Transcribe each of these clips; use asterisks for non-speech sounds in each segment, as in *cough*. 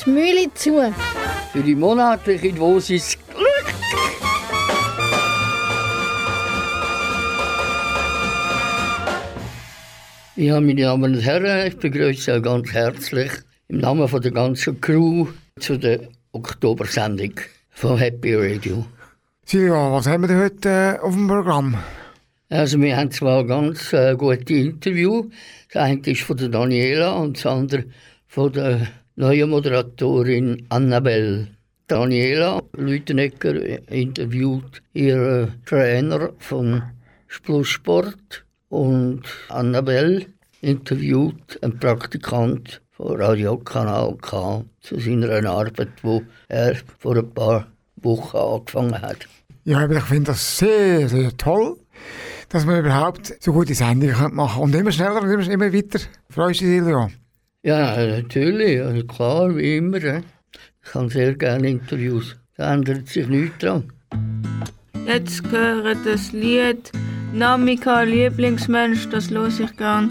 Das Mühle zu. Für die monatliche Dosis Glück. Ja, meine Damen und Herren, ich begrüße Sie ganz herzlich im Namen von der ganzen Crew zu der Oktobersendung von Happy Radio. Silvia, was haben wir denn heute äh, auf dem Programm? Also wir haben zwei ganz äh, gute Interviews. Das eine ist von der Daniela und das andere von der neuen Moderatorin Annabelle. Daniela Lütenecker interviewt ihren Trainer von Splussport und Annabelle interviewt einen Praktikant von Radiokanal K zu seiner Arbeit, wo er vor ein paar Wochen angefangen hat. Ja, ich finde das sehr, sehr toll, dass man überhaupt so gute Sendungen machen kann. Und immer schneller und immer, immer weiter. Freust du dich, Silvia? Ja, natürlich, also klar, wie immer. Ich habe sehr gerne Interviews. Da ändert sich nichts dran. Jetzt gehört das Lied Namika Lieblingsmensch, das los ich gern.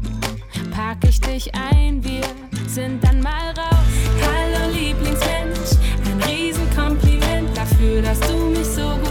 pack ich dich ein, wir sind dann mal raus. Hallo Lieblingsmensch, ein Riesenkompliment dafür, dass du mich so gut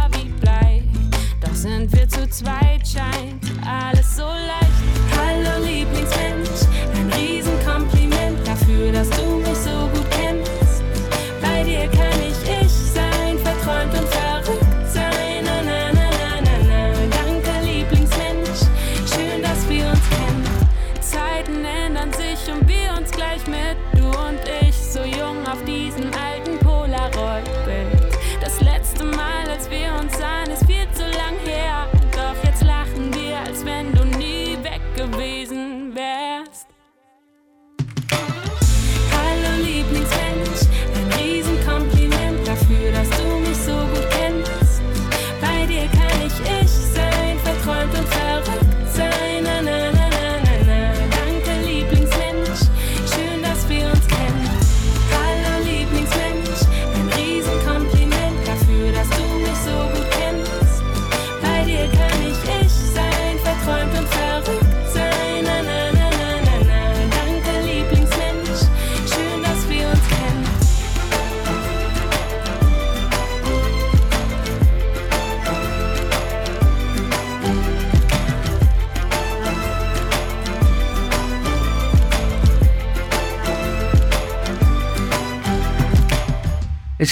sind wir zu zweit, scheint alles so leicht. Hallo Lieblingsmensch, ein Riesenkompliment dafür, dass du mich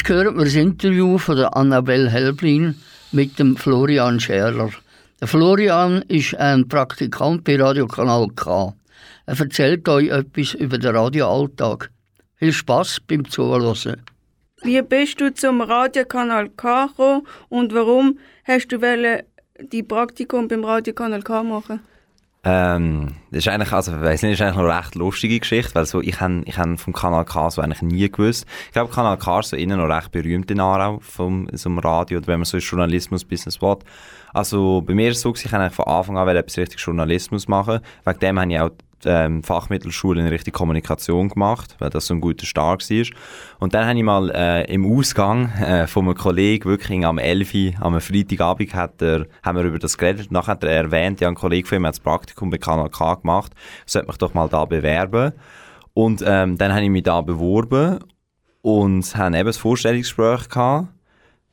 hören wir das Interview von der Annabelle Helblin mit dem Florian Scherler. Der Florian ist ein Praktikant bei Radiokanal K. Er erzählt euch etwas über den Radioalltag. Viel Spaß beim Zuhören. Wie bist du zum Radiokanal K gekommen und warum hast du die Praktikum beim Radiokanal K machen? Ähm, das ist eigentlich, also, ich weiss nicht, das ist eigentlich eine recht lustige Geschichte, weil so, ich habe ich hab vom Kanal K so eigentlich nie gewusst. Ich glaube, Kanal K ist so innen noch recht berühmt in Aarau, vom, so Radio, oder wenn man so Journalismus-Business will. Also, bei mir ist es so, ich eigentlich von Anfang an etwas richtig Journalismus machen. Wegen dem habe ich auch ähm, Fachmittelschule in Richtung Kommunikation gemacht, weil das so ein guter Start war. Und dann habe ich mal äh, im Ausgang äh, von einem Kollegen, wirklich am 11. Uhr, am Freitagabend, hat er, haben wir über das geredet. Nachher hat er erwähnt, ja, ein Kollege von ihm hat das Praktikum bei Kanal K gemacht, sollte mich doch mal da bewerben. Und ähm, dann habe ich mich da beworben und haben eben ein Vorstellungsgespräch gehabt.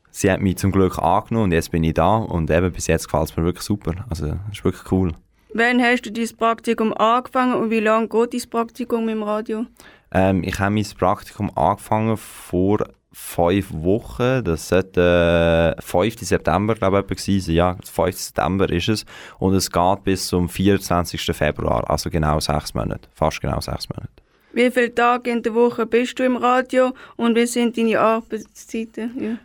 Sie hat mich zum Glück angenommen und jetzt bin ich da und eben bis jetzt gefällt es mir wirklich super. Also, das ist wirklich cool. Wann hast du dein Praktikum angefangen und wie lange geht dein Praktikum im Radio? Ähm, ich habe mein Praktikum angefangen vor fünf Wochen. Das sollte äh, 5. September, glaube ich, gewesen sein. Ja, 5. September ist es. Und es geht bis zum 24. Februar, also genau sechs Monate. Fast genau sechs Monate. Wie viele Tage in der Woche bist du im Radio und wie sind deine Arbeitszeiten? Ja.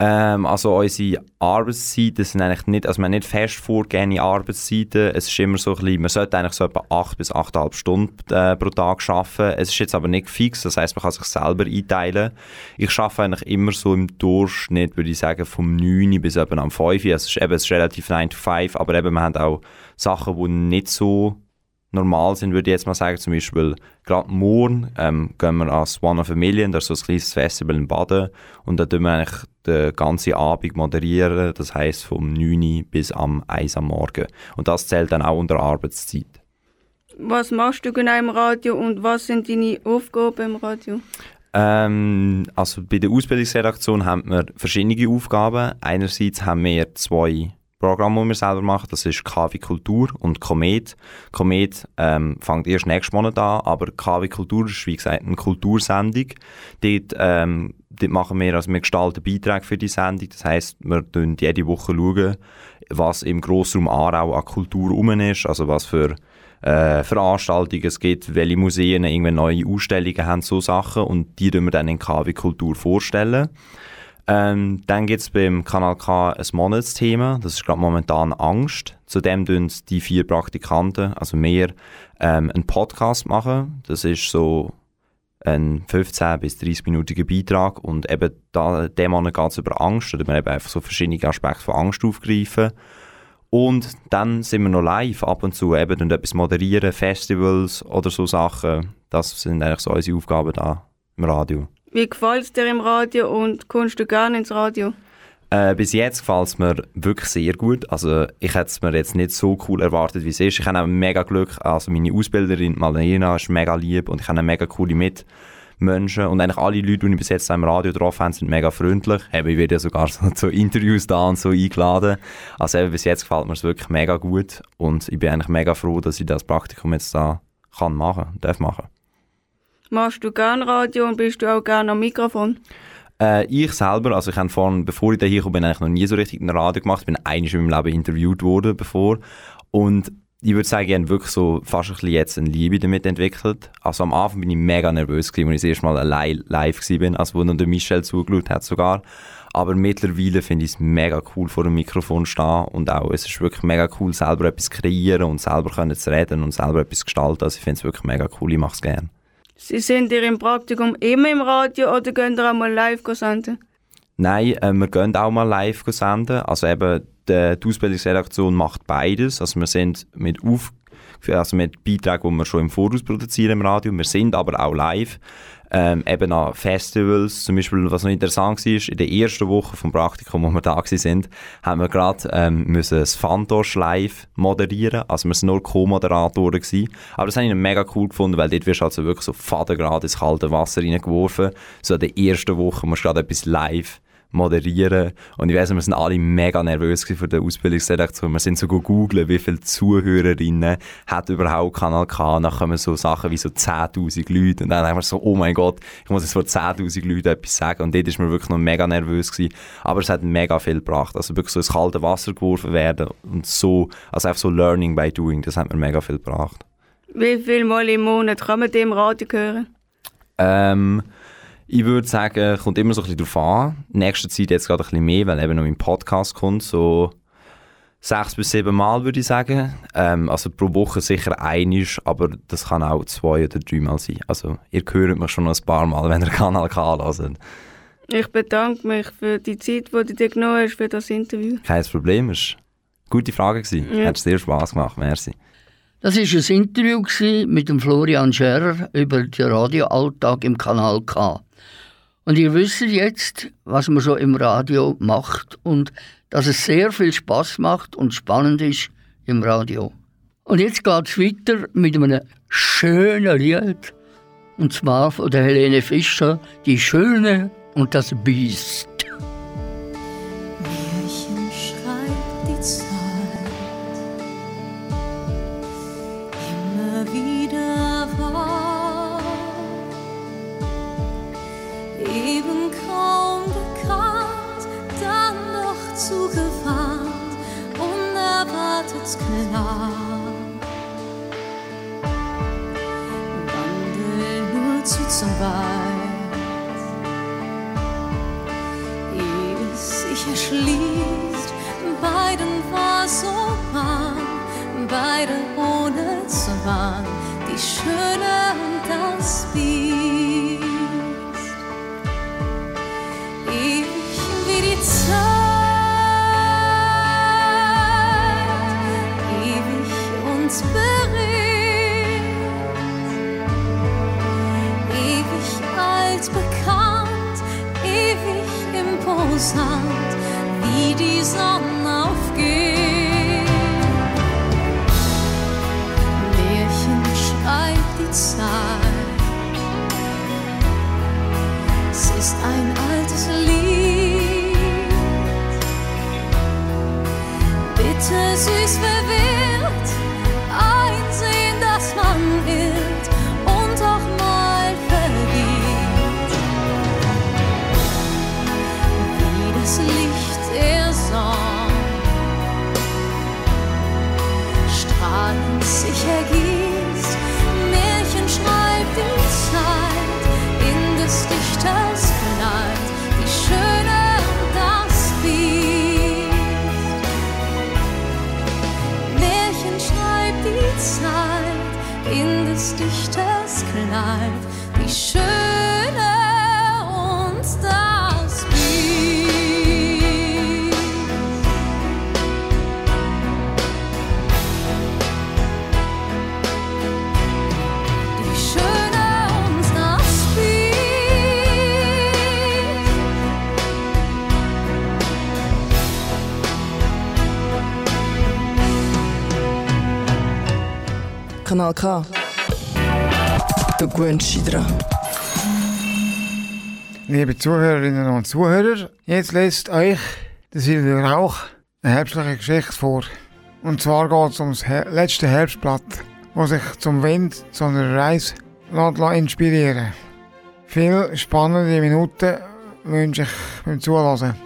Ähm, also unsere Arbeitszeiten sind eigentlich nicht, also wir nicht fest vorgegebene Arbeitszeiten. Es ist immer so ein bisschen, man sollte eigentlich so etwa 8 bis 8,5 Stunden äh, pro Tag arbeiten. Es ist jetzt aber nicht fix, das heißt, man kann sich selber einteilen. Ich arbeite eigentlich immer so im Durchschnitt, würde ich sagen, vom 9 bis etwa am 5 Also es ist eben es ist relativ 9 to 5, aber eben, wir haben auch Sachen, die nicht so normal sind, würde ich jetzt mal sagen. Zum Beispiel gerade morgen ähm, gehen wir als One of a Million, das ist so ein kleines Festival in Baden und da tun wir eigentlich den ganzen Abend moderieren, das heisst vom 9 bis am 1 am Morgen. Und das zählt dann auch unter Arbeitszeit. Was machst du genau im Radio und was sind deine Aufgaben im Radio? Ähm, also bei der Ausbildungsredaktion haben wir verschiedene Aufgaben. Einerseits haben wir zwei Programm, das wir selber machen. Das ist KW Kultur und Komet. Komet ähm, fängt erst nächsten Monat an, aber KW Kultur ist, wie gesagt, eine Kultursendung. Dort, ähm, dort machen wir, also wir gestalten Beiträge für die Sendung. Das heisst, wir schauen jede Woche, schauen, was im Grossraum Aarau an Kultur rum ist, also was für äh, Veranstaltungen es gibt, welche Museen irgendwie neue Ausstellungen haben, so Sachen. Und die tun wir dann in KW Kultur vorstellen. Ähm, dann gibt es beim Kanal K ein Monatsthema, das ist gerade momentan Angst. Zudem tun die vier Praktikanten, also mehr, ähm, einen Podcast machen. Das ist so ein 15- bis 30-minütiger Beitrag und eben da, dem geht es über Angst, oder wir eben einfach so verschiedene Aspekte von Angst aufgreifen. Und dann sind wir noch live ab und zu, eben und etwas moderieren, Festivals oder so Sachen. Das sind eigentlich so unsere Aufgaben da im Radio. Wie gefällt es dir im Radio und kommst du gerne ins Radio? Äh, bis jetzt gefällt es mir wirklich sehr gut. Also ich hätte es mir jetzt nicht so cool erwartet, wie es ist. Ich habe mega Glück. Also meine Ausbilderin Malena ist mega lieb und ich habe mega coole Mitmenschen. Und eigentlich alle Leute, die ich bis jetzt im Radio drauf habe, sind mega freundlich. Eben, ich werde ja sogar *laughs* so zu Interviews da und so eingeladen. Also eben, bis jetzt gefällt mir es wirklich mega gut. Und ich bin eigentlich mega froh, dass ich das Praktikum jetzt da kann machen, darf machen. Machst du gerne Radio und bist du auch gerne am Mikrofon? Äh, ich selber, also ich habe vorhin, bevor ich da hier bin, eigentlich noch nie so richtig ein Radio gemacht. Ich bin einmal in meinem Leben interviewt worden bevor. Und ich würde sagen, ich habe wirklich so fast ein bisschen jetzt eine Liebe damit entwickelt. Also am Anfang bin ich mega nervös gewesen, als ich das erste Mal allein live war, also wo noch der Michel zugeschaut hat sogar. Aber mittlerweile finde ich es mega cool, vor dem Mikrofon stehen und auch, es ist wirklich mega cool, selber etwas kreieren und selber können zu reden und selber etwas gestalten. Also ich finde es wirklich mega cool, ich mache es gerne. Sie sind ihr im Praktikum immer im Radio oder gehen ihr auch mal live senden? Nein, äh, wir gehen auch mal live senden. Also eben, die, die Ausbildungsredaktion macht beides. Also wir sind mit auf also mit Beiträgen, die wir schon im Voraus produzieren im Radio. Wir sind aber auch live ähm, eben an Festivals. Zum Beispiel, was noch interessant war, in der ersten Woche vom Praktikum, wo wir da sind, haben wir gerade ähm, das Fantosch live moderieren. Also wir sind nur Co-Moderatoren gewesen. Aber das habe ich mega cool gefunden, weil dort wirst du also wirklich so fadengrad ins kalte Wasser reingeworfen. So in der ersten Woche musst du gerade etwas live moderieren. Und ich weiss, wir sind alle mega nervös für die Ausbildungsredaktion. Wir sind so googeln, wie viele Zuhörerinnen hat überhaupt Kanal K. Dann kommen so Sachen wie so 10'000 Leute. Und dann haben wir so, oh mein Gott, ich muss jetzt vor 10'000 Leuten etwas sagen. Und dort ist mir wirklich noch mega nervös gewesen. Aber es hat mega viel gebracht. Also wirklich so ins kalte Wasser geworfen werden und so, also einfach so Learning by Doing, das hat mir mega viel gebracht. Wie viel Mal im Monat kann man dem Radio hören? Ähm, ich würde sagen, kommt immer so ein bisschen drauf an. In nächster Zeit jetzt gerade ein bisschen mehr, weil eben noch mein Podcast kommt. So sechs bis sieben Mal, würde ich sagen. Ähm, also pro Woche sicher einisch, aber das kann auch zwei oder dreimal sein. Also ihr hört mich schon noch ein paar Mal, *laughs* wenn ihr Kanal K hört. Ich bedanke mich für die Zeit, die du dir genommen hast für das Interview. Kein Problem, es war eine gute Frage. Ja. Hat sehr Spass gemacht, merci. Das war ein Interview mit dem Florian Scherer über den Radioalltag im Kanal K. Und ihr wisst jetzt, was man so im Radio macht und dass es sehr viel Spaß macht und spannend ist im Radio. Und jetzt geht es weiter mit einem schönen Lied. Und zwar von der Helene Fischer, Die Schöne und das Biest. Unerwartet klar. Wandel nur zu zweit ehe es sich erschließt. Beiden war so warm, beide ohne Zwang, die Schöne Dich dran. Liebe Zuhörerinnen und Zuhörer, jetzt lässt euch der Silvio Rauch eine herbstliche Geschichte vor. Und zwar geht es ums Her letzte Herbstblatt, das sich zum Wind zu einer Reise lässt inspirieren Viele spannende Minuten wünsche ich beim Zuhören.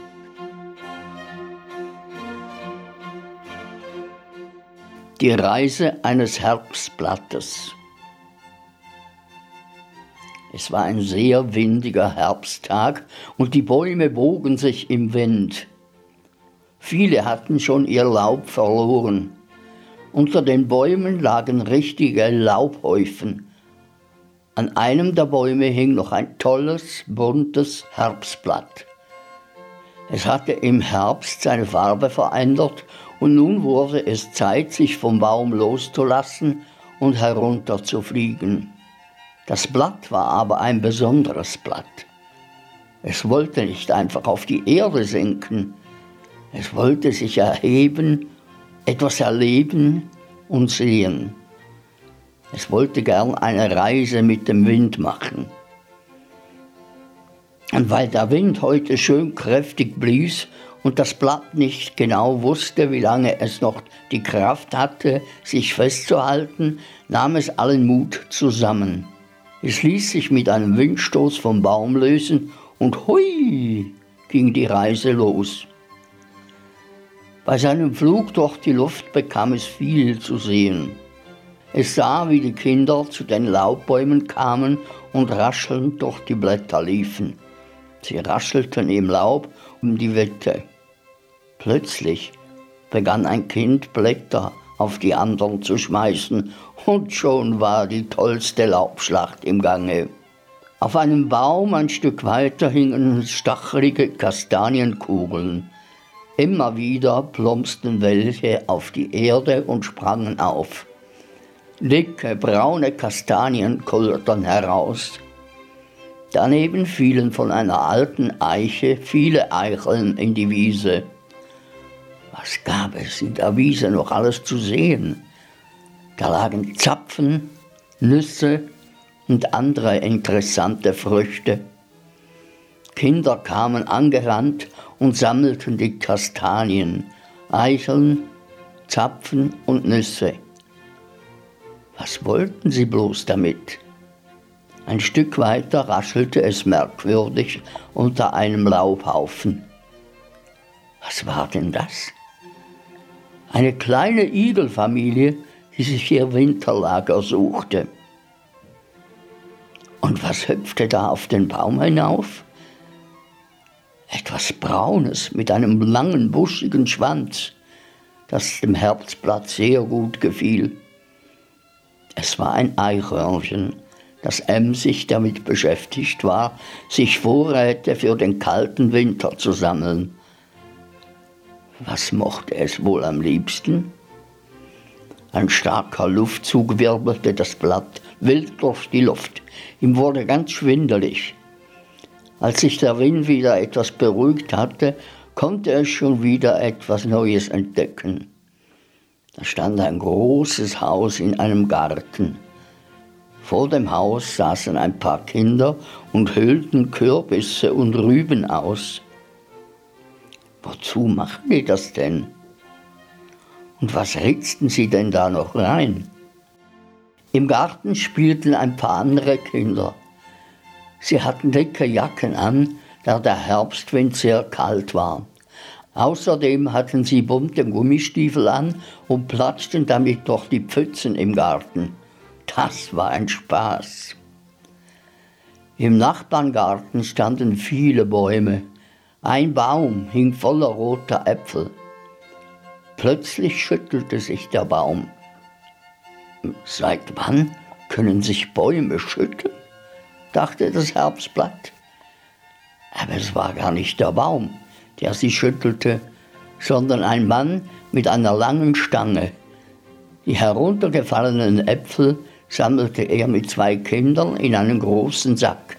Die Reise eines Herbstblattes. Es war ein sehr windiger Herbsttag und die Bäume bogen sich im Wind. Viele hatten schon ihr Laub verloren. Unter den Bäumen lagen richtige Laubhäufen. An einem der Bäume hing noch ein tolles, buntes Herbstblatt. Es hatte im Herbst seine Farbe verändert und nun wurde es Zeit, sich vom Baum loszulassen und herunter zu fliegen. Das Blatt war aber ein besonderes Blatt. Es wollte nicht einfach auf die Erde sinken, es wollte sich erheben, etwas erleben und sehen. Es wollte gern eine Reise mit dem Wind machen. Und weil der Wind heute schön kräftig blies und das Blatt nicht genau wusste, wie lange es noch die Kraft hatte, sich festzuhalten, nahm es allen Mut zusammen. Es ließ sich mit einem Windstoß vom Baum lösen und hui ging die Reise los. Bei seinem Flug durch die Luft bekam es viel zu sehen. Es sah, wie die Kinder zu den Laubbäumen kamen und raschelnd durch die Blätter liefen. Sie raschelten im Laub um die Wette. Plötzlich begann ein Kind Blätter auf die anderen zu schmeißen, und schon war die tollste Laubschlacht im Gange. Auf einem Baum ein Stück weiter hingen stachelige Kastanienkugeln. Immer wieder plumpsten welche auf die Erde und sprangen auf. Dicke braune Kastanien kullerten heraus. Daneben fielen von einer alten Eiche viele Eicheln in die Wiese. Was gab es in der Wiese noch alles zu sehen? Da lagen Zapfen, Nüsse und andere interessante Früchte. Kinder kamen angerannt und sammelten die Kastanien, Eicheln, Zapfen und Nüsse. Was wollten sie bloß damit? Ein Stück weiter raschelte es merkwürdig unter einem Laubhaufen. Was war denn das? Eine kleine Igelfamilie die sich ihr Winterlager suchte. Und was hüpfte da auf den Baum hinauf? Etwas Braunes mit einem langen, buschigen Schwanz, das dem Herbstblatt sehr gut gefiel. Es war ein Eichhörnchen, das emsig damit beschäftigt war, sich Vorräte für den kalten Winter zu sammeln. Was mochte es wohl am liebsten? Ein starker Luftzug wirbelte das Blatt wild durch die Luft. Ihm wurde ganz schwindelig. Als sich der Wind wieder etwas beruhigt hatte, konnte er schon wieder etwas Neues entdecken. Da stand ein großes Haus in einem Garten. Vor dem Haus saßen ein paar Kinder und höhlten Kürbisse und Rüben aus. Wozu machen die das denn? Und was ritzten sie denn da noch rein? Im Garten spielten ein paar andere Kinder. Sie hatten dicke Jacken an, da der Herbstwind sehr kalt war. Außerdem hatten sie bunte Gummistiefel an und platschten damit durch die Pfützen im Garten. Das war ein Spaß. Im Nachbarngarten standen viele Bäume. Ein Baum hing voller roter Äpfel. Plötzlich schüttelte sich der Baum. Seit wann können sich Bäume schütteln? dachte das Herbstblatt. Aber es war gar nicht der Baum, der sich schüttelte, sondern ein Mann mit einer langen Stange. Die heruntergefallenen Äpfel sammelte er mit zwei Kindern in einen großen Sack.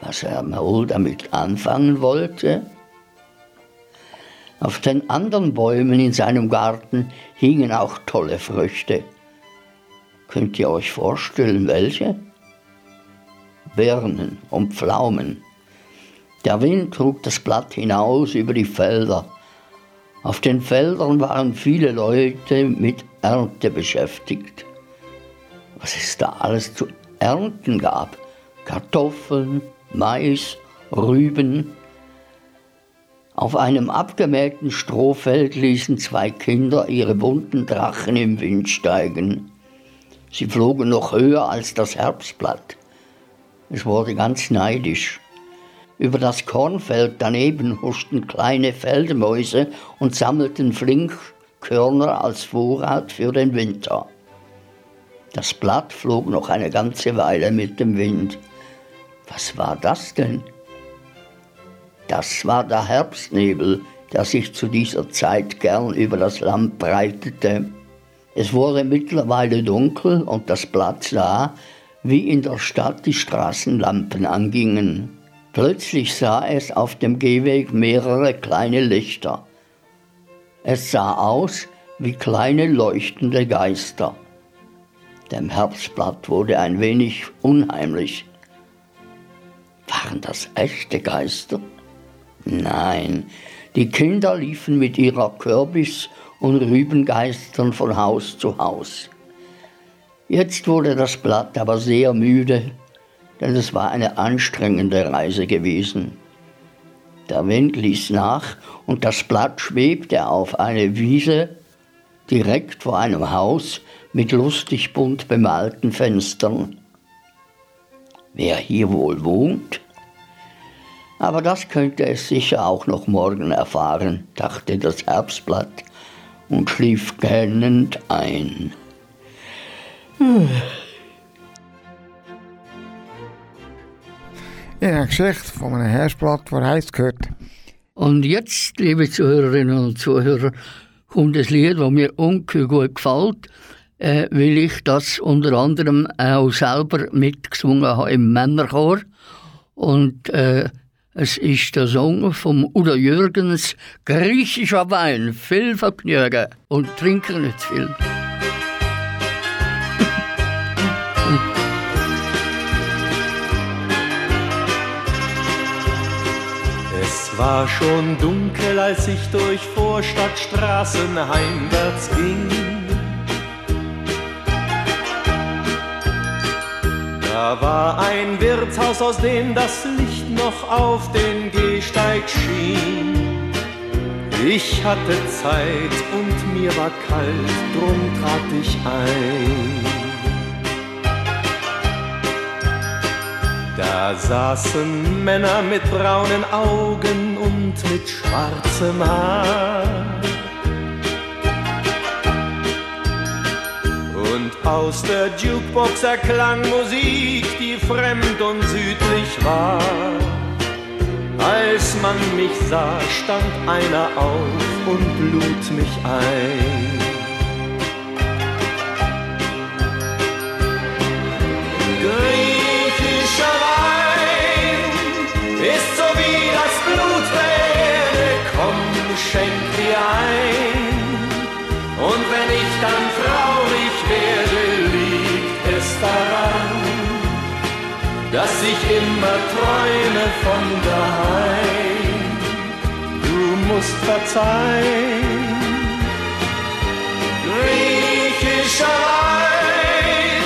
Was er wohl damit anfangen wollte, auf den anderen Bäumen in seinem Garten hingen auch tolle Früchte. Könnt ihr euch vorstellen, welche? Birnen und Pflaumen. Der Wind trug das Blatt hinaus über die Felder. Auf den Feldern waren viele Leute mit Ernte beschäftigt. Was es da alles zu ernten gab. Kartoffeln, Mais, Rüben, auf einem abgemähten Strohfeld ließen zwei Kinder ihre bunten Drachen im Wind steigen. Sie flogen noch höher als das Herbstblatt. Es wurde ganz neidisch. Über das Kornfeld daneben huschten kleine Feldmäuse und sammelten flink Körner als Vorrat für den Winter. Das Blatt flog noch eine ganze Weile mit dem Wind. Was war das denn? Das war der Herbstnebel, der sich zu dieser Zeit gern über das Land breitete. Es wurde mittlerweile dunkel und das Blatt sah, wie in der Stadt die Straßenlampen angingen. Plötzlich sah es auf dem Gehweg mehrere kleine Lichter. Es sah aus wie kleine leuchtende Geister. Dem Herbstblatt wurde ein wenig unheimlich. Waren das echte Geister? Nein, die Kinder liefen mit ihrer Kürbis- und Rübengeistern von Haus zu Haus. Jetzt wurde das Blatt aber sehr müde, denn es war eine anstrengende Reise gewesen. Der Wind ließ nach und das Blatt schwebte auf eine Wiese direkt vor einem Haus mit lustig bunt bemalten Fenstern. Wer hier wohl wohnt? Aber das könnte es sicher auch noch morgen erfahren, dachte das Herbstblatt und schlief gähnend ein. In einer Geschichte von einem Herbstblatt, die heisst gehört. Und jetzt, liebe Zuhörerinnen und Zuhörer, kommt ein Lied, das mir ungeheuer gut gefällt, äh, weil ich das unter anderem auch selber mitgesungen habe im Männerchor. Und äh, es ist der Song von Udo Jürgens, Griechischer Wein, viel Vergnügen und trinken nicht viel. Es war schon dunkel, als ich durch Vorstadtstraßen heimwärts ging. Da war ein Wirtshaus, aus dem das Licht noch auf den Gehsteig schien. Ich hatte Zeit und mir war kalt, drum trat ich ein. Da saßen Männer mit braunen Augen und mit schwarzem Haar. Aus der Jukebox erklang Musik, die fremd und südlich war. Als man mich sah, stand einer auf und lud mich ein. Griechischer immer träume von daheim. Du musst verzeihen. Griechischer Wein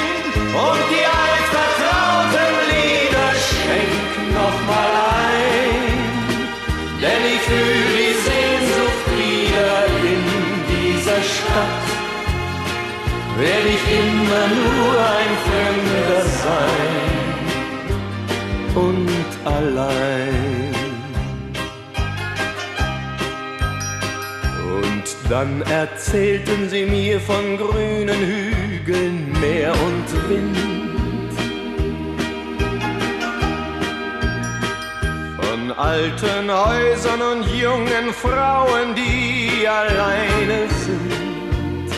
und die altvertrauten Lieder schenk noch mal ein, denn ich fühl die Sehnsucht wieder in dieser Stadt. Werd ich immer nur ein Fremder sein und allein. Und dann erzählten sie mir von grünen Hügeln, Meer und Wind. Von alten Häusern und jungen Frauen, die alleine sind.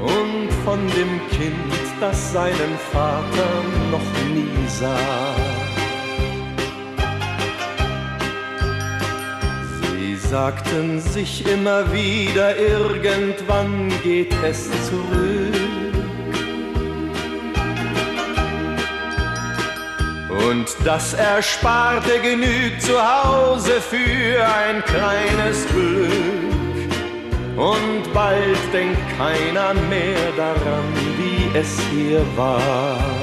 Und von dem Kind, das seinen Vater noch nie sah. Sagten sich immer wieder, irgendwann geht es zurück. Und das Ersparte genügt zu Hause für ein kleines Glück. Und bald denkt keiner mehr daran, wie es hier war.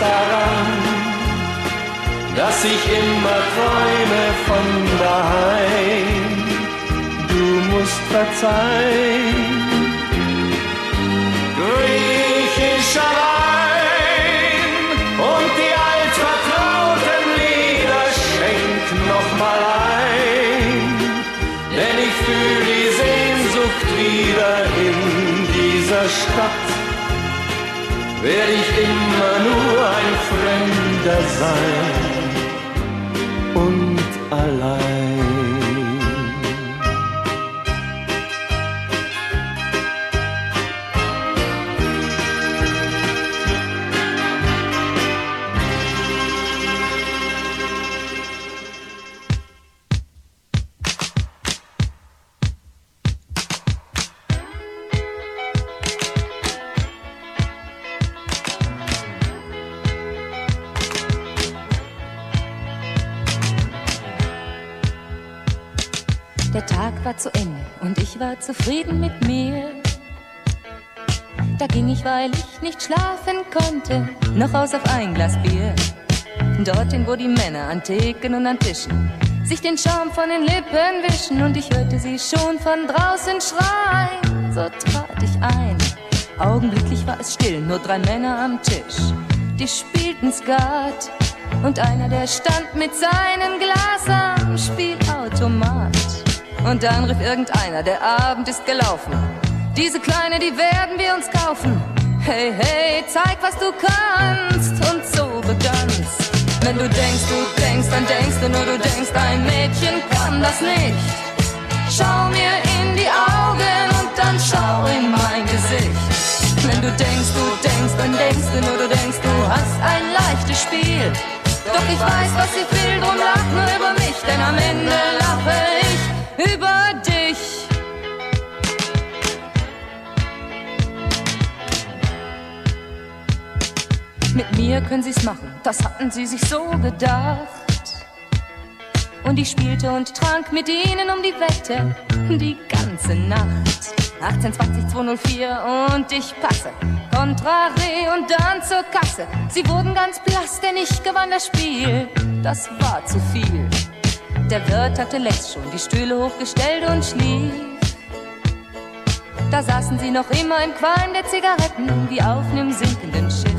Daran, dass ich immer träume von daheim. Du musst verzeihen. Griechischer Wein und die altvertrauten Lieder schenk noch mal ein, denn ich fühl die Sehnsucht wieder in dieser Stadt. Werd ich Fremder sein und allein. War zufrieden mit mir. Da ging ich, weil ich nicht schlafen konnte, noch aus auf ein Glas Bier. Dorthin, wo die Männer an Theken und an Tischen sich den Schaum von den Lippen wischen und ich hörte sie schon von draußen schreien. So trat ich ein. Augenblicklich war es still, nur drei Männer am Tisch. Die spielten Skat und einer, der stand mit seinem Glas am Spielautomat. Und dann rief irgendeiner, der Abend ist gelaufen. Diese Kleine, die werden wir uns kaufen. Hey, hey, zeig, was du kannst. Und so begann's. Wenn du denkst, du denkst, dann denkst du nur, du denkst, ein Mädchen kann das nicht. Schau mir in die Augen und dann schau in mein Gesicht. Wenn du denkst, du denkst, dann denkst du nur, du denkst, du hast ein leichtes Spiel. Doch ich weiß, was ich will, drum lach nur über mich, denn am Ende lache ich über dich. Mit mir können sie's machen, das hatten sie sich so gedacht. Und ich spielte und trank mit ihnen um die Wette die ganze Nacht. 18, 20, 204 und ich passe. Contraré und dann zur Kasse. Sie wurden ganz blass, denn ich gewann das Spiel. Das war zu viel. Der Wirt hatte längst schon die Stühle hochgestellt und schlief. Da saßen sie noch immer im Qualm der Zigaretten, wie auf nem sinkenden Schiff.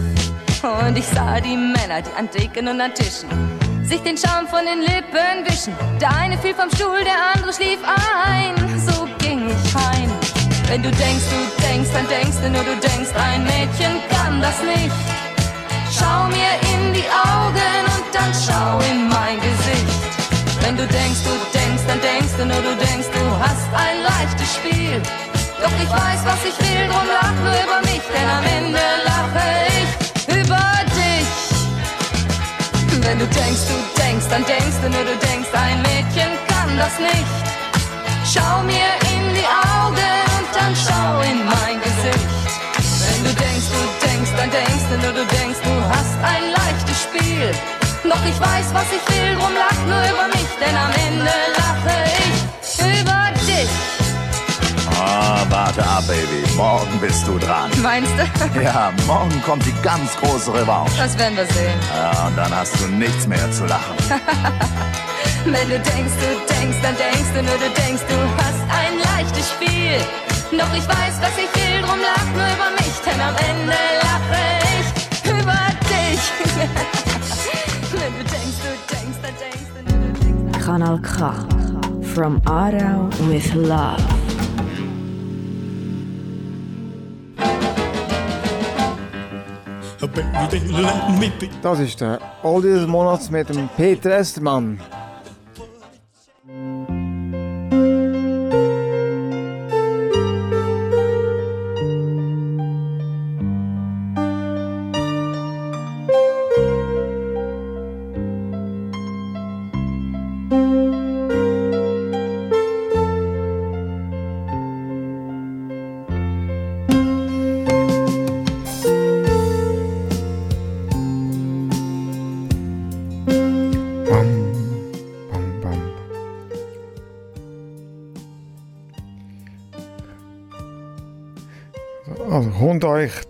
Und ich sah die Männer, die an Theken und an Tischen sich den Schaum von den Lippen wischen. Der eine fiel vom Stuhl, der andere schlief ein. So ging ich heim. Wenn du denkst, du denkst, dann denkst du nur, du denkst, ein Mädchen kann das nicht. Schau mir in die Augen und dann schau in mein Gesicht. Wenn du denkst, du denkst, dann denkst du nur, du denkst, du hast ein leichtes Spiel. Doch ich weiß, was ich will, drum lach nur über mich, denn am Ende lache ich über dich. Wenn du denkst, du denkst, dann denkst du nur, du denkst, ein Mädchen kann das nicht. Schau mir in die Augen und dann schau in mein Gesicht. Wenn du denkst, du denkst, dann denkst du nur, du denkst, du hast ein leichtes Spiel. Doch ich weiß, was ich will, drum lach nur über mich, denn am Ende lache ich über dich. Ah, warte ab, Baby. Morgen bist du dran. Meinst du? *laughs* Ja, morgen kommt die ganz große Revanche. Das werden wir sehen. Ja, und dann hast du nichts mehr zu lachen. *laughs* Wenn du denkst, du denkst, dann denkst du nur, du denkst, du hast ein leichtes Spiel. Doch ich weiß, was ich will, drum lach nur über mich, denn am Ende lache ich über dich. *laughs* Wenn du denkst, du denkst, dann denkst du nur, du denkst. Kanal K. From Aarau with love. Das ist der Oldie des Monats mit dem Peter Estermann.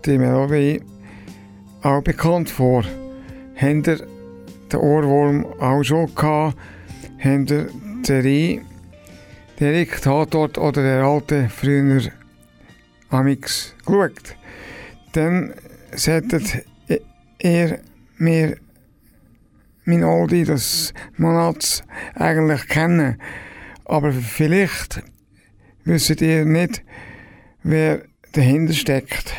Die Melodie auch bekannt vor? Habt ihr den Ohrwurm auch schon gehabt? Habt ihr die Serie «Der Diktator» oder «Der alte» früher amix geschaut? Dann solltet ihr mir mein Oldie des Monats eigentlich kennen. Aber vielleicht wisst ihr nicht, wer dahinter steckt.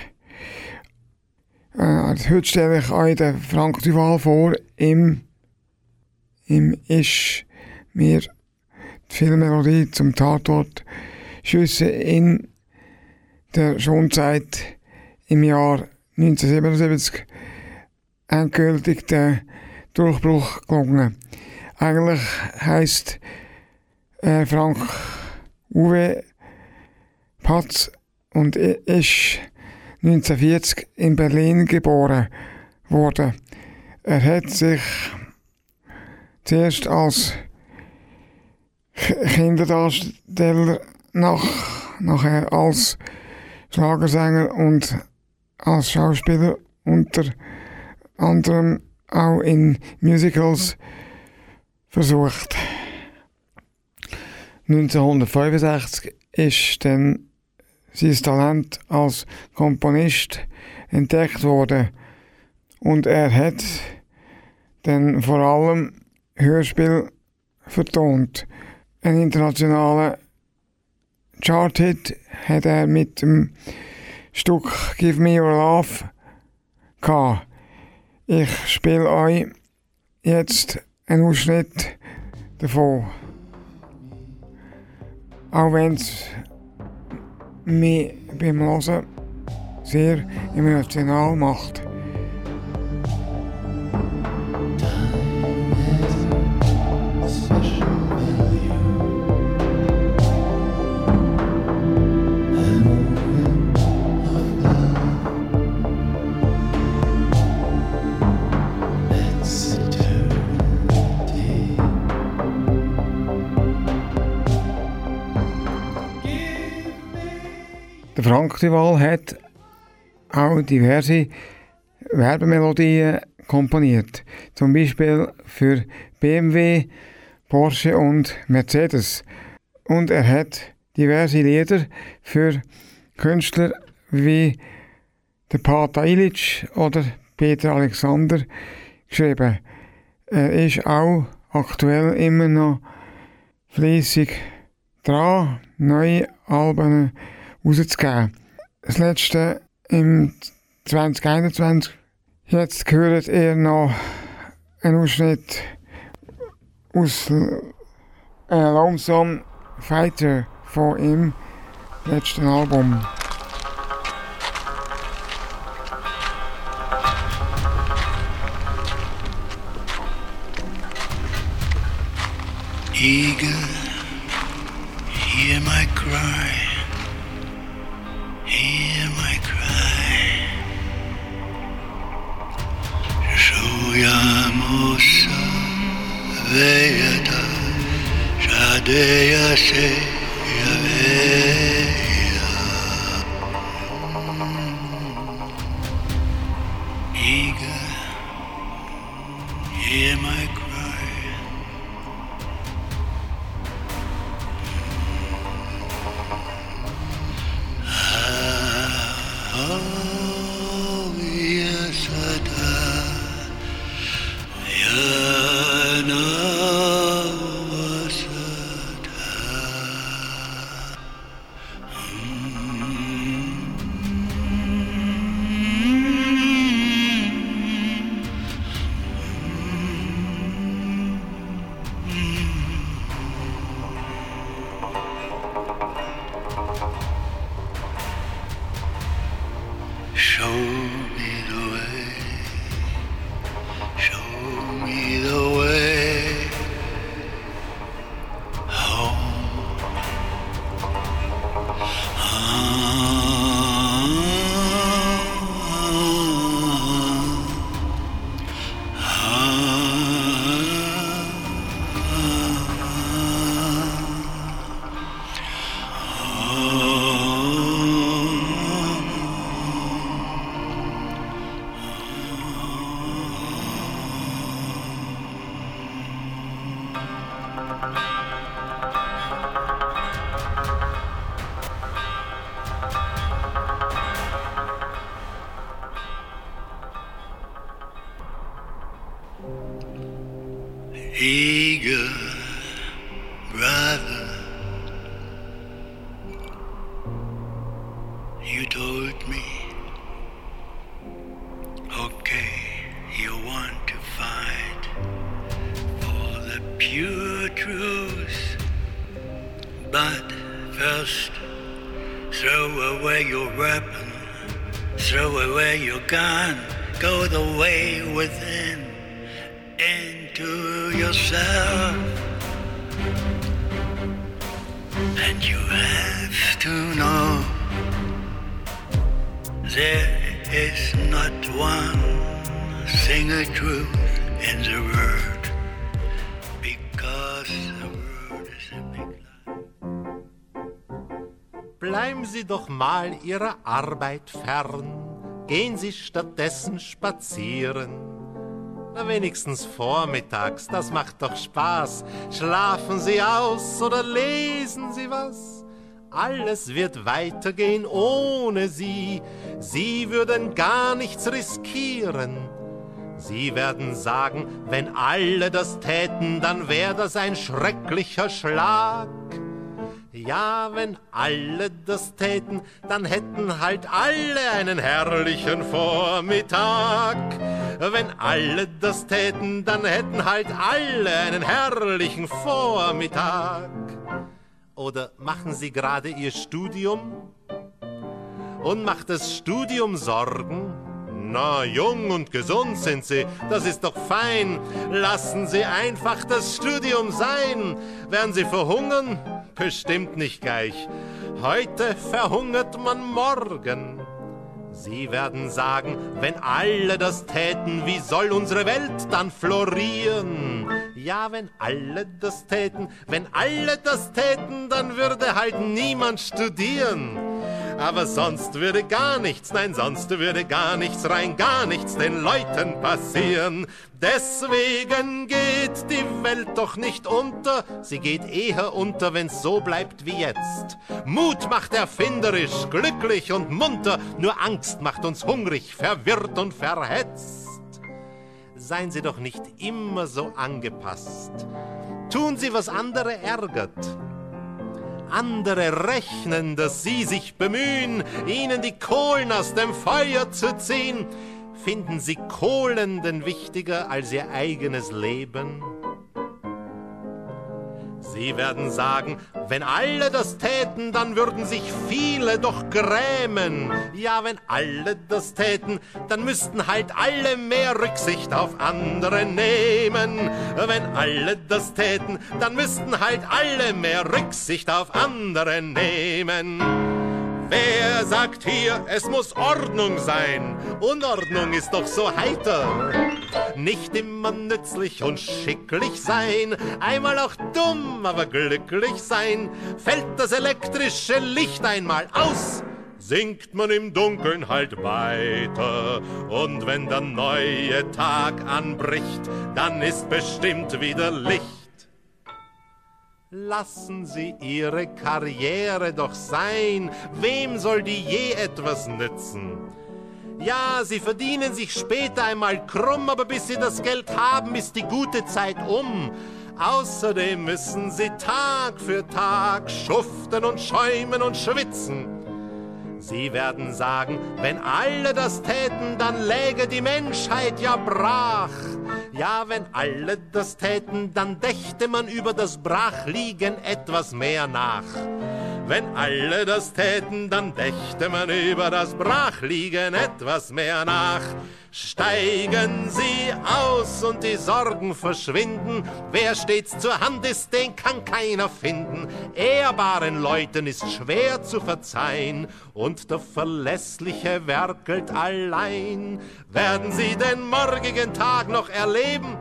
Äh, heute stelle ich euch den Frank Duval vor. Im, im ist mir die Filmmelodie zum Tatort Schüsse in der Schonzeit im Jahr 1977 endgültig der Durchbruch gelungen. Eigentlich heißt äh, Frank Uwe Patz und ist 1940 in Berlin geboren worden. Er hat sich zuerst als Kinderdarsteller, nach, nachher als Schlagersänger und als Schauspieler unter anderem auch in Musicals versucht. 1965 ist dann sein Talent als Komponist entdeckt worden und er hat dann vor allem Hörspiel vertont. Ein internationaler Charthit hat er mit dem Stück Give Me Your Love gehabt. Ich spiele euch jetzt einen Ausschnitt davon. Auch wenn es mich beim Hören sehr emotional macht. Duval hat auch diverse Werbemelodien komponiert. Zum Beispiel für BMW, Porsche und Mercedes. Und er hat diverse Lieder für Künstler wie der Pata Illich oder Peter Alexander geschrieben. Er ist auch aktuell immer noch fleissig dran, neue Alben rauszugeben. Das letzte im 2021. Jetzt gehört ihr noch einen Ausschnitt aus äh, Lonesome Fighter von ihm letzten Album. Eagle, hear my cry, Veillata, Shadeya Seh. Ihrer Arbeit fern. Gehen Sie stattdessen spazieren. Na wenigstens vormittags, das macht doch Spaß. Schlafen Sie aus oder lesen Sie was. Alles wird weitergehen ohne Sie. Sie würden gar nichts riskieren. Sie werden sagen, wenn alle das täten, dann wäre das ein schrecklicher Schlag. Ja, wenn alle das täten, dann hätten halt alle einen herrlichen Vormittag. Wenn alle das täten, dann hätten halt alle einen herrlichen Vormittag. Oder machen Sie gerade Ihr Studium? Und macht das Studium Sorgen? Na, jung und gesund sind Sie, das ist doch fein. Lassen Sie einfach das Studium sein. Werden Sie verhungern? Bestimmt nicht gleich. Heute verhungert man morgen. Sie werden sagen, wenn alle das täten, wie soll unsere Welt dann florieren? Ja, wenn alle das täten, wenn alle das täten, dann würde halt niemand studieren. Aber sonst würde gar nichts, nein, sonst würde gar nichts, rein gar nichts den Leuten passieren. Deswegen geht die Welt doch nicht unter, sie geht eher unter, wenn's so bleibt wie jetzt. Mut macht erfinderisch, glücklich und munter, nur Angst macht uns hungrig, verwirrt und verhetzt. Seien Sie doch nicht immer so angepasst. Tun Sie, was andere ärgert. Andere rechnen, dass Sie sich bemühen, Ihnen die Kohlen aus dem Feuer zu ziehen. Finden Sie Kohlen denn wichtiger als Ihr eigenes Leben? Sie werden sagen, wenn alle das täten, dann würden sich viele doch grämen. Ja, wenn alle das täten, dann müssten halt alle mehr Rücksicht auf andere nehmen. Wenn alle das täten, dann müssten halt alle mehr Rücksicht auf andere nehmen. Wer sagt hier, es muss Ordnung sein? Unordnung ist doch so heiter. Nicht immer nützlich und schicklich sein, einmal auch dumm, aber glücklich sein. Fällt das elektrische Licht einmal aus, sinkt man im Dunkeln halt weiter. Und wenn der neue Tag anbricht, dann ist bestimmt wieder Licht. Lassen Sie Ihre Karriere doch sein, wem soll die je etwas nützen? Ja, Sie verdienen sich später einmal krumm, aber bis Sie das Geld haben, ist die gute Zeit um. Außerdem müssen Sie Tag für Tag schuften und schäumen und schwitzen. Sie werden sagen, wenn alle das täten, dann läge die Menschheit ja brach. Ja, wenn alle das täten, dann dächte man über das Brachliegen etwas mehr nach. Wenn alle das täten, dann dächte man über das Brachliegen etwas mehr nach. Steigen Sie aus und die Sorgen verschwinden. Wer stets zur Hand ist, den kann keiner finden. Ehrbaren Leuten ist schwer zu verzeihen und der Verlässliche werkelt allein. Werden Sie den morgigen Tag noch erleben?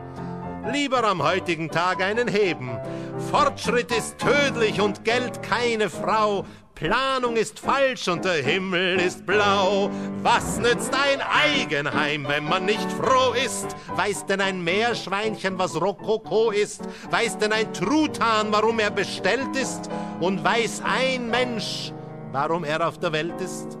Lieber am heutigen Tag einen heben. Fortschritt ist tödlich und Geld keine Frau. Planung ist falsch und der Himmel ist blau. Was nützt ein Eigenheim, wenn man nicht froh ist? Weiß denn ein Meerschweinchen, was Rokoko ist? Weiß denn ein Truthahn, warum er bestellt ist? Und weiß ein Mensch, warum er auf der Welt ist?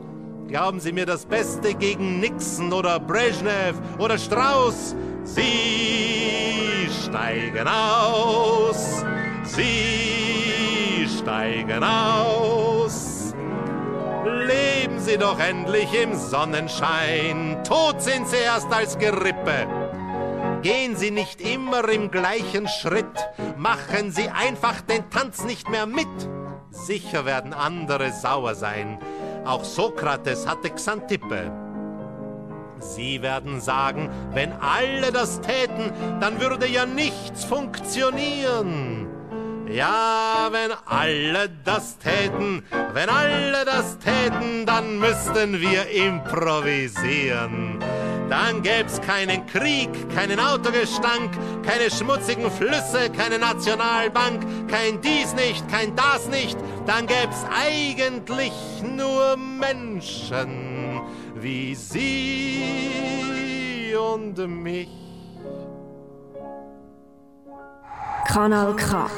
Glauben Sie mir das Beste gegen Nixon oder Brezhnev oder Strauß? Sie steigen aus, Sie steigen aus. Leben Sie doch endlich im Sonnenschein, tot sind Sie erst als Gerippe. Gehen Sie nicht immer im gleichen Schritt, machen Sie einfach den Tanz nicht mehr mit. Sicher werden andere sauer sein, auch Sokrates hatte Xantippe. Sie werden sagen, wenn alle das täten, dann würde ja nichts funktionieren. Ja, wenn alle das täten, wenn alle das täten, dann müssten wir improvisieren. Dann gäb's keinen Krieg, keinen Autogestank, keine schmutzigen Flüsse, keine Nationalbank, kein dies nicht, kein das nicht. Dann gäb's eigentlich nur Menschen wie sie und mich. Kanal K.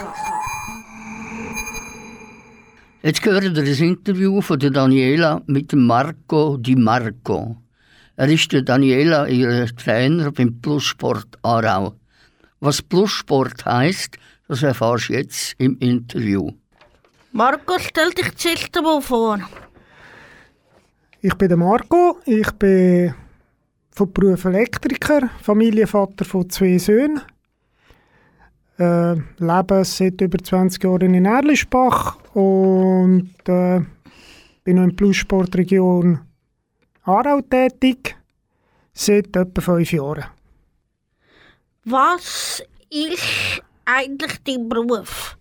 Jetzt hören wir das Interview von der Daniela mit dem Marco Di Marco. Er ist der Daniela, ihr Trainer beim Plussport Aarau. Was Plussport heißt, das erfährst du jetzt im Interview. Marco, stell dich zuerst mal vor. Ich bin der Marco, ich bin von Beruf Elektriker, Familienvater von zwei Söhnen. Äh, lebe seit über 20 Jahren in Erlischbach und äh, bin noch in der Plussportregion Aarau tätig, seit etwa fünf Jahren. Was ist eigentlich dein Beruf?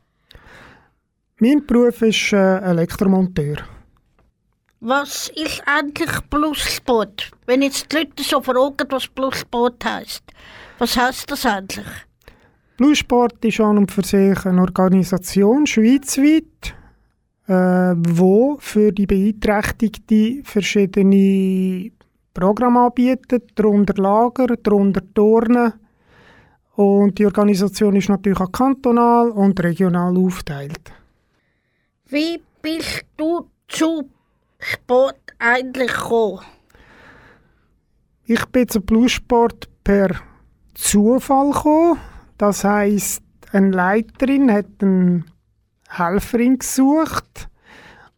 Mein Beruf ist äh, Elektromonteur. Was ist eigentlich Plussport? Wenn jetzt die Leute so fragen, was Plussport heisst, was heisst das eigentlich? Bluesport ist an und für sich eine Organisation schweizweit, äh, wo für die Beeinträchtigten verschiedene Programme anbietet, darunter Lager, darunter Turnen. Und die Organisation ist natürlich auch kantonal und regional aufgeteilt. Wie bist du zu Sport eigentlich gekommen? Ich bin zum Bluesport per Zufall gekommen. Das heisst, eine Leiterin hat eine Helferin gesucht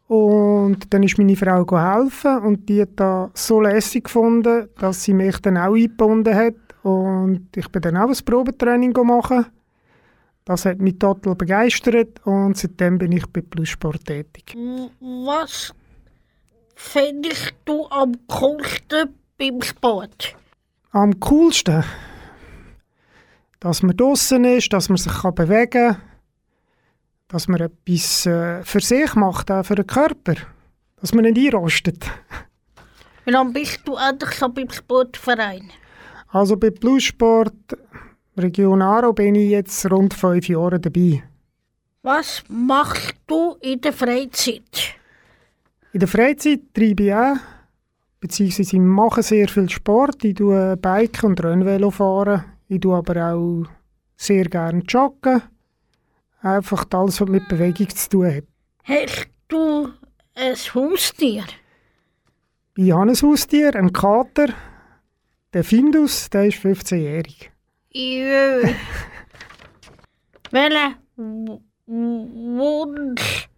und dann ist meine Frau helfen und die hat das so lässig gefunden, dass sie mich dann auch eingebunden hat und ich bin dann auch ein Probetraining machen. Das hat mich total begeistert und seitdem bin ich bei Plussport tätig. Was findest du am coolsten beim Sport? Am coolsten, dass man draußen ist, dass man sich kann bewegen kann, dass man etwas äh, für sich macht, auch für den Körper, dass man nicht einrostet. Wie lange bist du eigentlich so beim Sportverein? Also bei Plussport Region Aarau bin ich jetzt rund fünf Jahre dabei. Was machst du in der Freizeit? In der Freizeit treibe ich auch, beziehungsweise ich mache sehr viel Sport. Ich tue Bike und Rennvelo fahren. Ich tue aber auch sehr gerne joggen. Einfach alles, was mit Bewegung zu tun hat. Hast du ein Haustier? Ich habe ein Haustier, einen Kater. Der Findus, der ist 15-jährig. Jö. *laughs* Welchen Wunsch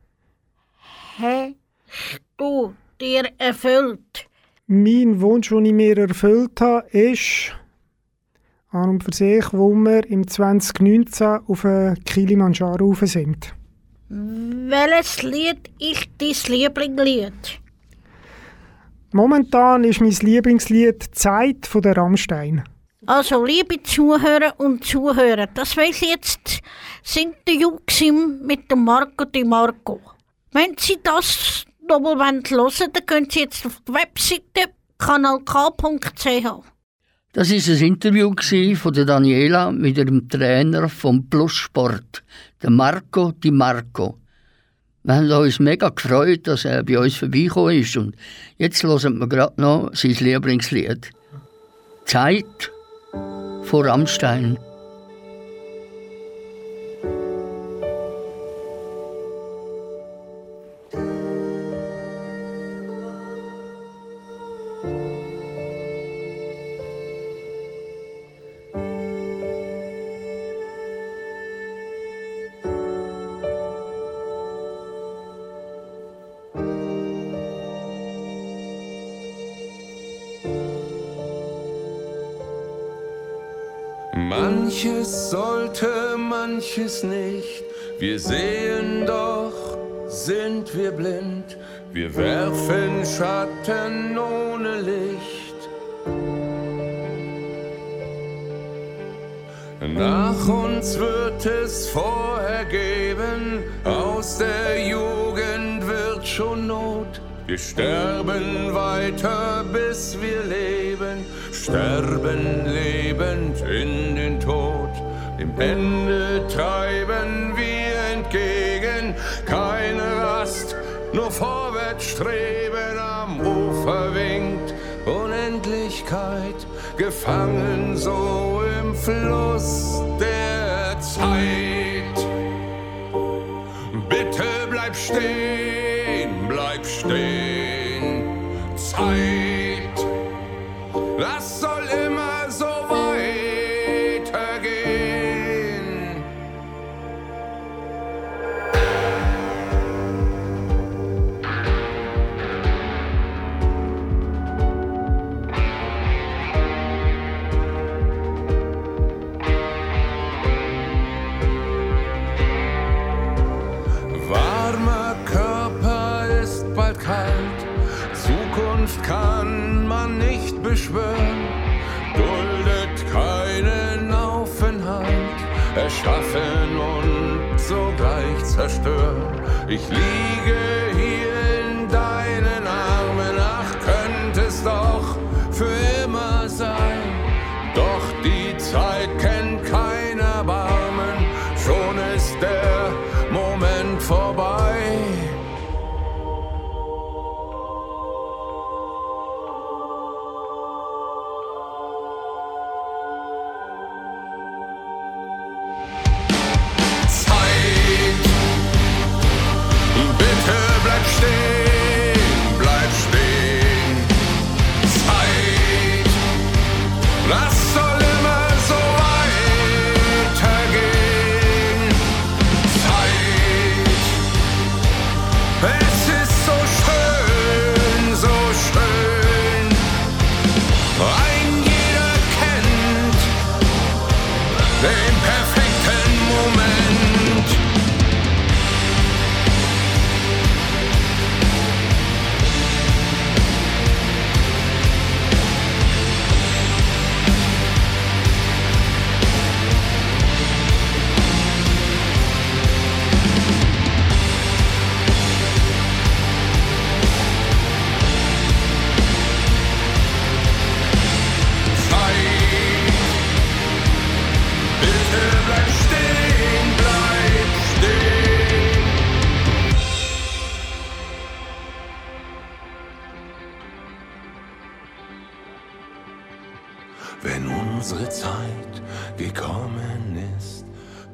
hast du dir erfüllt? Mein Wunsch, den ich mir erfüllt habe, ist an und für sich, wo wir im 2019 auf Kilimanjaro rauf sind. Welches Lied ist dein Lieblingslied? Momentan ist mein Lieblingslied «Zeit» von der Rammstein. Also, liebe Zuhörer und Zuhörer, das weiss ich jetzt, sind die Jungs im- mit dem Marco Di Marco. Wenn Sie das nochmal hören wollen, dann können Sie jetzt auf die Webseite kanalk.ch. Das ist ein Interview von der Daniela mit ihrem Trainer vom Plussport, der Marco Di Marco. Wir haben uns mega gefreut, dass er bei uns vorbeigekommen ist und jetzt hören wir gerade noch sein Lieblingslied. Zeit vor Rammstein. Manches sollte, manches nicht. Wir sehen doch, sind wir blind. Wir werfen Schatten ohne Licht. Nach uns wird es vorher geben, aus der Jugend wird schon Not. Wir sterben weiter, bis wir leben, sterben lebend in. Dem Ende treiben wir entgegen, keine Rast, nur vorwärts streben. Am Ufer winkt Ewigkeit, gefangen so im Fluss der Zeit. Zukunft kann man nicht beschwören, duldet keinen Aufenthalt, erschaffen und sogleich zerstören. Ich liege hier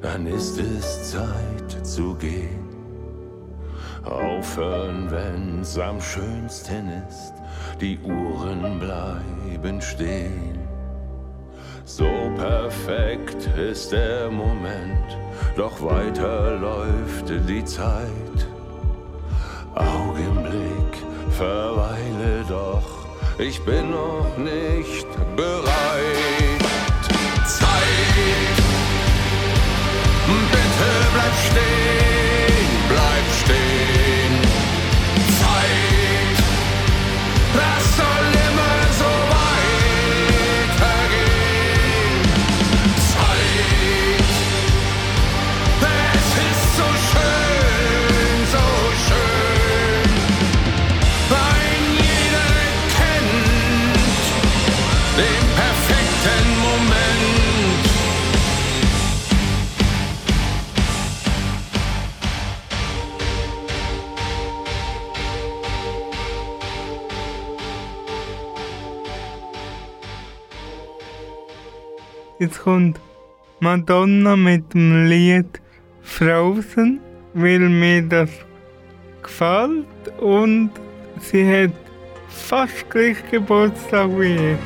dann ist es Zeit zu gehen. Aufhören, wenn's am schönsten ist, die Uhren bleiben stehen. So perfekt ist der Moment, doch weiter läuft die Zeit. Augenblick, verweile doch, ich bin noch nicht bereit. Zeit, bleib stehen, bleib stehen. Jetzt kommt Madonna mit dem Lied Frozen, weil mir das gefällt und sie hat fast gleich Geburtstag wie ich.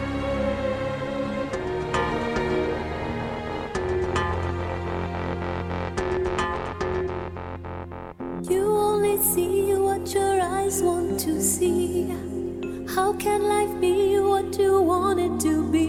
Want to see. How can life be what you want it to be?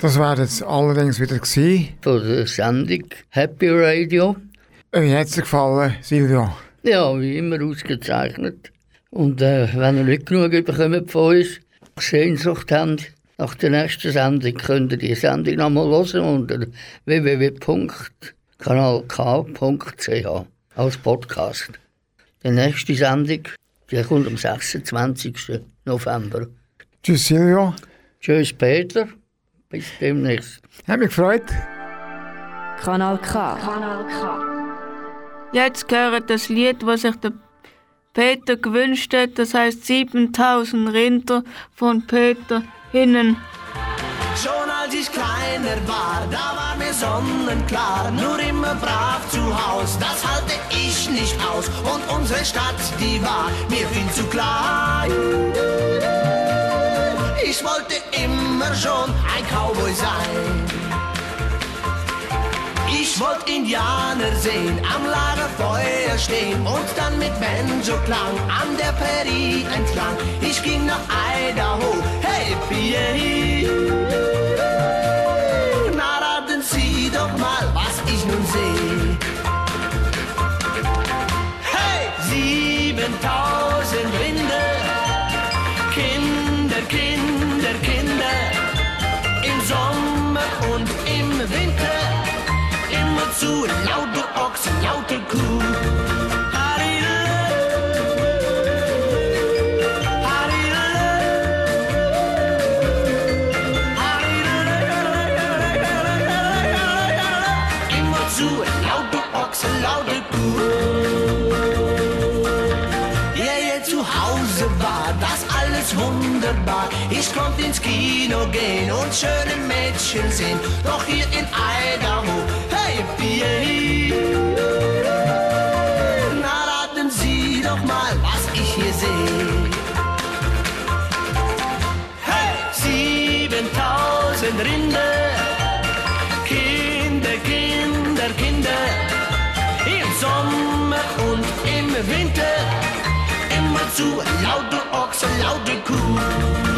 Das wäre jetzt allerdings wieder gewesen. Von der Sendung Happy Radio. Wie hat es dir gefallen, Silvio? Ja, wie immer ausgezeichnet. Und äh, wenn ihr nicht genug bekommt von uns, Sehnsucht habt nach der nächsten Sendung, könnt ihr die Sendung nochmal hören unter www.kanalk.ch als Podcast. Die nächste Sendung die kommt am 26. November. Tschüss, Silvio. Tschüss, Peter. Bis demnächst. Hat mich gefreut. Kanal K. Kanal K. Jetzt gehört das Lied, was sich der Peter gewünscht hat. Das heißt 7000 Rinder von Peter Hinnen. Schon als ich kleiner war, da war mir sonnenklar, nur immer brav zu Haus, das halte ich nicht aus. Und unsere Stadt, die war mir viel zu klein. Ich wollte immer schon ein Cowboy sein. Ich wollte Indianer sehen, am Lagerfeuer stehen und dann mit Banjo-Klang an der Prärie entlang. Ich ging nach Idaho, hey, PA. Ich konnte ins Kino gehen und schöne Mädchen sehen. Doch hier in Idaho, hey, PA. Na, raten Sie doch mal, was ich hier sehe. Hey, 7000 den Rinder. Kinder, Kinder, Kinder, im Sommer und im Winter. Immer zu laute Ochsen, laute Kuh.